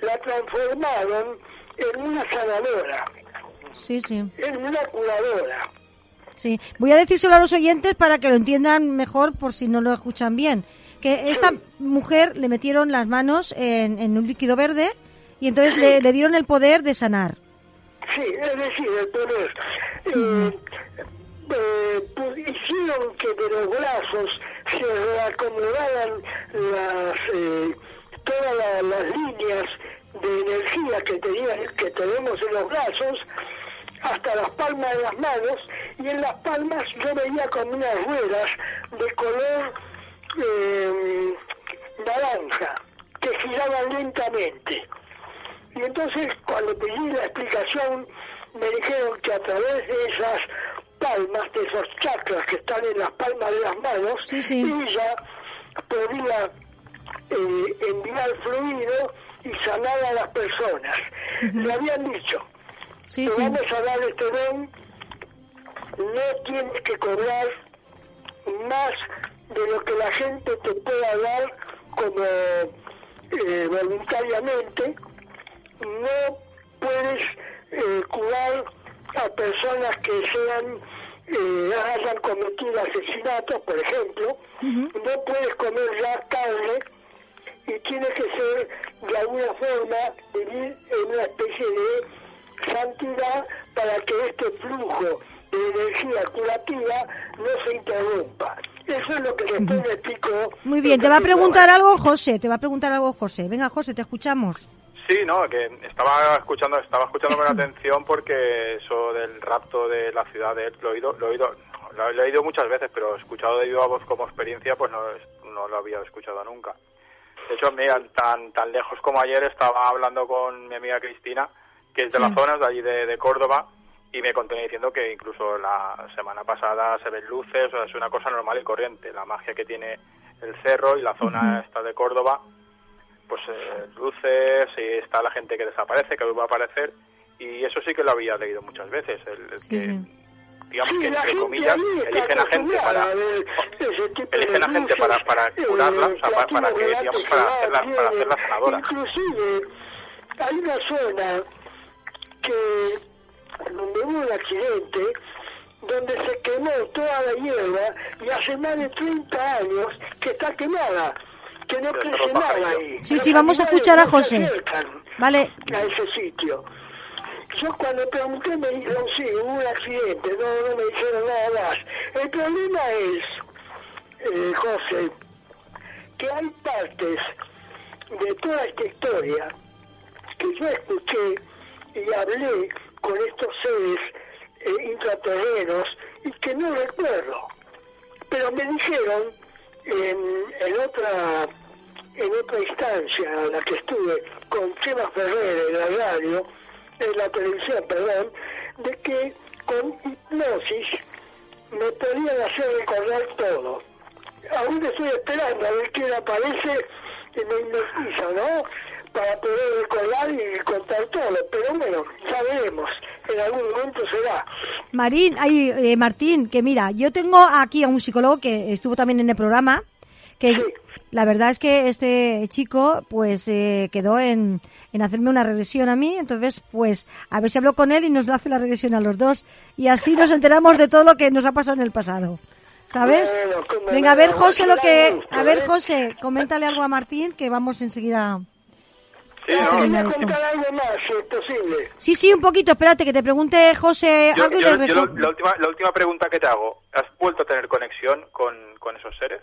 Speaker 7: la transformaron en una sanadora.
Speaker 3: Sí, sí.
Speaker 7: En una curadora.
Speaker 3: Sí, voy a decírselo a los oyentes para que lo entiendan mejor por si no lo escuchan bien que esta mujer le metieron las manos en, un líquido verde y entonces le, dieron el poder de sanar.
Speaker 7: Sí, es decir, el poder. Eh, eh, pues, hicieron que de los brazos se reacomodaran las, eh, todas las líneas de energía que, tenía, que tenemos en los brazos hasta las palmas de las manos y en las palmas yo veía como unas ruedas de color eh, naranja que giraban lentamente. Y entonces cuando pedí la explicación me dijeron que a través de esas palmas, de esos chakras que están en las palmas de las manos, ella podía eh, enviar fluido y sanar a las personas. Le habían dicho, te vamos a dar este don, no tienes que cobrar más de lo que la gente te pueda dar como eh, voluntariamente, no puedes eh, curar a personas que sean eh, hayan cometido asesinatos, por ejemplo, no puedes comer ya carne y tiene que ser de alguna forma vivir en una especie de santidad para que este flujo de energía curativa no se interrumpa. Eso es lo que después me explicó.
Speaker 3: Muy bien, te va a preguntar algo José, te va a preguntar algo José. Venga, José, te escuchamos.
Speaker 4: Sí, no, que estaba escuchando, estaba escuchando con *clears throat* atención porque eso del rapto de la ciudad de él, lo he oído, lo he oído, lo he oído muchas veces, pero escuchado de viva voz como experiencia, pues no, no lo había escuchado nunca. De hecho, mira, tan, tan lejos como ayer estaba hablando con mi amiga Cristina, que es de la zona, de allí de, Córdoba, y me contenía diciendo que incluso la semana pasada se ven luces, o sea, es una cosa normal y corriente. La magia que tiene el cerro y la zona esta de Córdoba, pues eh, luces, y está la gente que desaparece, que vuelve a aparecer, y eso sí que lo había leído muchas veces, el, que digamos que entre comillas eligen a gente para eligen a gente para para curarla o sea, para, para que digamos para hacerla para hacerla sanadora.
Speaker 7: Inclusive hay una zona que donde hubo un accidente donde se quemó toda la hierba y hace más de 30 años que está quemada que no crece nada ahí.
Speaker 3: Sí, sí, vamos a escuchar a José. vale.
Speaker 7: a ese sitio. Yo cuando pregunté me dijeron, sí, hubo un accidente, no, no me dijeron nada más. El problema es, eh, José, que hay partes de toda esta historia que yo escuché y hablé con estos seres eh, intraterrenos y que no recuerdo. Pero me dijeron en, en otra en otra instancia en la que estuve con Chema Ferrer en la radio, en la televisión, perdón, de que con hipnosis me podían hacer recordar todo. Aún estoy esperando a ver quién aparece y me hipnotiza, ¿no? Para poder recordar y contar todo. Pero bueno, ya veremos. En algún momento será.
Speaker 3: Marín, ay, eh, Martín, que mira, yo tengo aquí a un psicólogo que estuvo también en el programa, que la verdad es que este chico pues eh, quedó en, en hacerme una regresión a mí, entonces pues a ver si hablo con él y nos hace la regresión a los dos y así nos enteramos de todo lo que nos ha pasado en el pasado. ¿Sabes? Venga, a ver José lo que... A ver ¿eh? José, coméntale algo a Martín que vamos enseguida...
Speaker 7: Sí, no, algo más, si es posible.
Speaker 3: Sí, sí, un poquito. Espérate que te pregunte José algo
Speaker 4: la, última, la última pregunta que te hago. ¿Has vuelto a tener conexión con, con esos seres?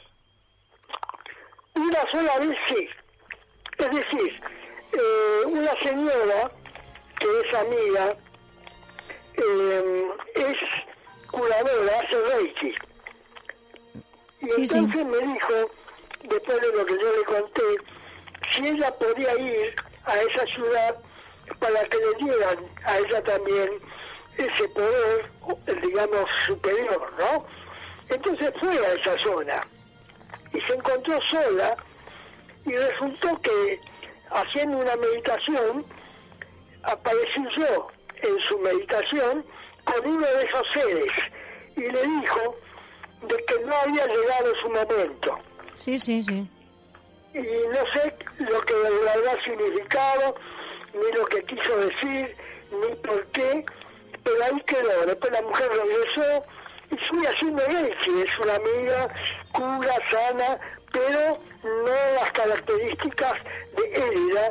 Speaker 7: Una sola vez sí. Es decir, eh, una señora que es amiga, eh, es curadora, hace Reiki. Y entonces me dijo, después de lo que yo le conté, si ella podía ir a esa ciudad para que le dieran a ella también ese poder, digamos, superior, ¿no? Entonces fue a esa zona y se encontró sola y resultó que haciendo una meditación aparecí yo en su meditación con uno de esos seres y le dijo de que no había llegado su momento.
Speaker 3: Sí, sí, sí.
Speaker 7: Y no sé lo que de verdad significado, ni lo que quiso decir, ni por qué, pero ahí quedó. Después la mujer regresó y fui haciendo leche, es una amiga cura, sana, pero no las características de Élida,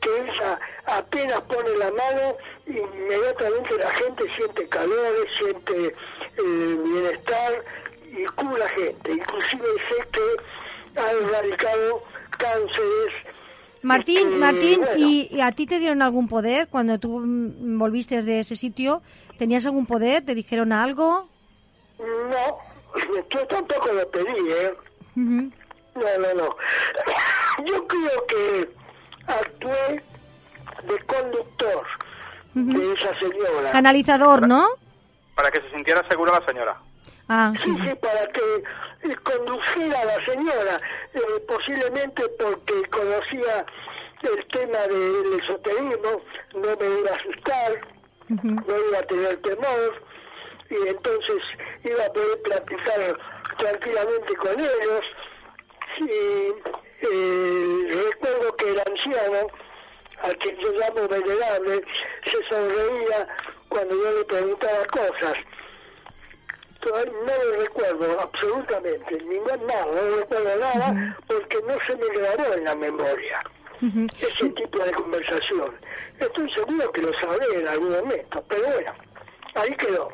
Speaker 7: que ella apenas pone la mano, inmediatamente la gente siente calor, siente eh, bienestar y cura gente. Inclusive sé que ha erradicado cánceres.
Speaker 3: Martín, este, Martín, ¿y, a ti te dieron algún poder cuando tú volviste de ese sitio? ¿Tenías algún poder? ¿Te dijeron algo?
Speaker 7: No, yo tampoco lo pedí, ¿eh? No, no, no. *coughs* Yo creo que actué de conductor de esa señora.
Speaker 3: Canalizador, ¿no?
Speaker 4: Para que se sintiera segura la señora.
Speaker 3: Ah,
Speaker 7: sí, sí, para que eh, condujera a la señora, eh, posiblemente porque conocía el tema del esoterismo, no me iba a asustar, no iba a tener temor, y entonces iba a poder platicar tranquilamente con ellos, y eh, recuerdo que el anciano, al que yo llamo venerable, se sonreía cuando yo le preguntaba cosas. No lo recuerdo absolutamente, ningún nada, no recuerdo nada porque no se me grabó en la memoria ese tipo de conversación. Estoy seguro que lo sabré en algún momento, pero bueno, ahí quedó.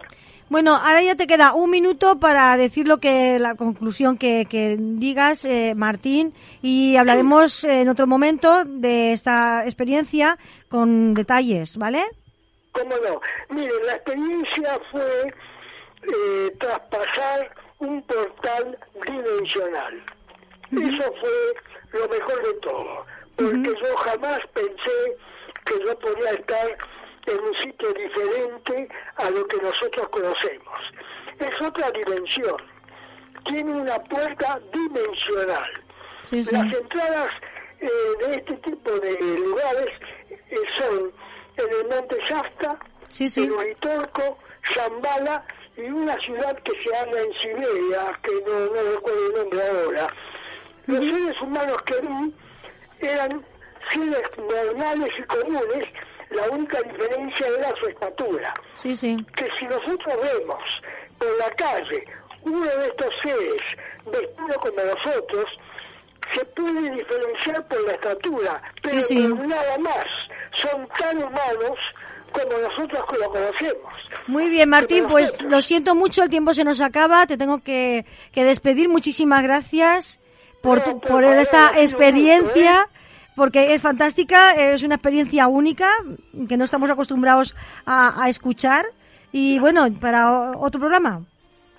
Speaker 3: Bueno, ahora ya te queda un minuto para decir lo que la conclusión que, que digas, eh, Martín, y hablaremos en otro momento de esta experiencia con detalles, ¿vale?
Speaker 7: ¿Cómo no? Miren, la experiencia fue eh, traspasar un portal dimensional. Eso fue lo mejor de todo, porque yo jamás pensé que yo podía estar en un sitio diferente a lo que nosotros conocemos. Es otra dimensión. Tiene una puerta dimensional. Las entradas eh, de este tipo de lugares eh, son en el Monte Shasta, en Uritorco, Zambala y una ciudad que se llama en Siberia, que no, no recuerdo el nombre ahora. Los seres humanos que vi eran seres normales y comunes, la única diferencia era su estatura.
Speaker 3: Sí, sí.
Speaker 7: Que si nosotros vemos por la calle uno de estos seres vestido como nosotros, se puede diferenciar por la estatura, pero nada más. Son tan humanos como nosotros lo conocemos.
Speaker 3: Muy bien, Martín, pues lo siento mucho, el tiempo se nos acaba, te tengo que, que despedir. Muchísimas gracias por, por esta experiencia. ¿eh? Porque es fantástica, es una experiencia única que no estamos acostumbrados a, escuchar. Y bueno, para otro programa.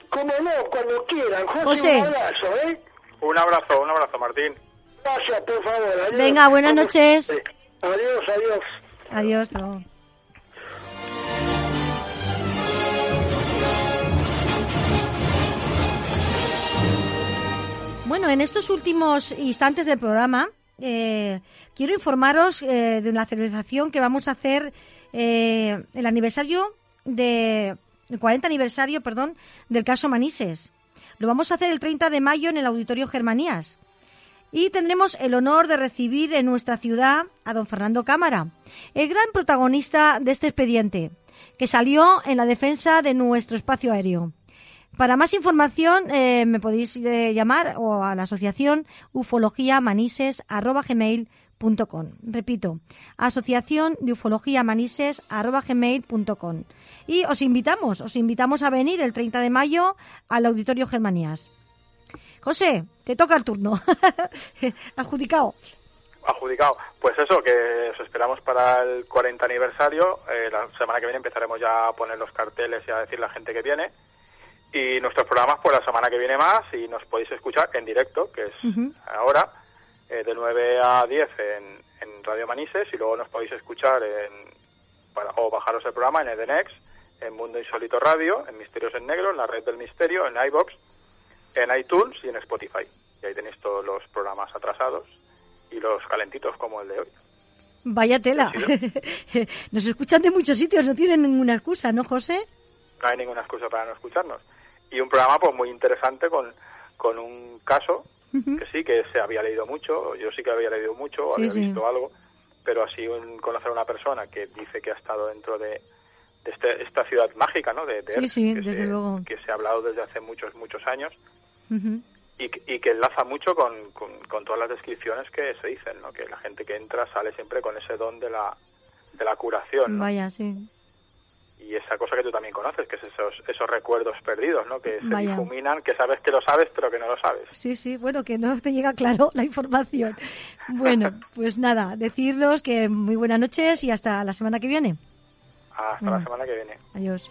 Speaker 7: Como no, cuando quieran.
Speaker 3: José.
Speaker 7: Un abrazo, ¿eh?
Speaker 4: Un abrazo, un abrazo, Martín.
Speaker 7: Gracias, por favor.
Speaker 3: Venga, buenas noches.
Speaker 7: Adiós, adiós.
Speaker 3: Adiós, hasta Bueno, en estos últimos instantes del programa eh, quiero informaros eh, de la celebración que vamos a hacer eh, el aniversario de el 40 aniversario, perdón, del caso Manises. Lo vamos a hacer el 30 de mayo en el Auditorio Germanías. Y tendremos el honor de recibir en nuestra ciudad a don Fernando Cámara, el gran protagonista de este expediente, que salió en la defensa de nuestro espacio aéreo. Para más información eh, me podéis eh, llamar o a la asociación ufologiamanises.com. Repito, asociación de ufologiamanises.com. Y os invitamos, os invitamos a venir el 30 de mayo al Auditorio Germanías. José, te toca el turno. *laughs* Adjudicado.
Speaker 4: Adjudicado. Pues eso, que os esperamos para el 40 aniversario. Eh, la semana que viene empezaremos ya a poner los carteles y a decir la gente que viene y nuestros programas pues la semana que viene más y nos podéis escuchar en directo, que es ahora, eh, de 9 a 10 en, en, Radio Manises y luego nos podéis escuchar en, o bajaros el programa en Edenex, en Mundo Insólito Radio, en Misterios en Negro, en la Red del Misterio, en iBox, en iTunes y en Spotify. Y ahí tenéis todos los programas atrasados y los calentitos como el de hoy.
Speaker 3: Vaya tela. *laughs* Nos escuchan de muchos sitios, no tienen ninguna excusa, ¿no, José?
Speaker 4: No hay ninguna excusa para no escucharnos y un programa pues muy interesante con, con un caso que sí, que se había leído mucho, yo sí que había leído mucho, había visto algo, pero así conocer a una persona que dice que ha estado dentro de, este, esta ciudad mágica, ¿no? De,
Speaker 3: sí, sí,
Speaker 4: que,
Speaker 3: desde
Speaker 4: se,
Speaker 3: luego.
Speaker 4: que se ha hablado desde hace muchos, muchos años. Y, y, que enlaza mucho con, con, todas las descripciones que se dicen, ¿no? Que la gente que entra sale siempre con ese don de la, de la curación,
Speaker 3: Vaya, sí
Speaker 4: y esa cosa que tú también conoces, que es esos, esos recuerdos perdidos, ¿no? Que se difuminan, que sabes que lo sabes, pero que no lo sabes.
Speaker 3: Sí, sí, bueno, que no te llega claro la información. Bueno, *laughs* pues nada, decirlos que muy buenas noches y hasta la semana que viene.
Speaker 4: Hasta la semana que viene.
Speaker 3: Adiós.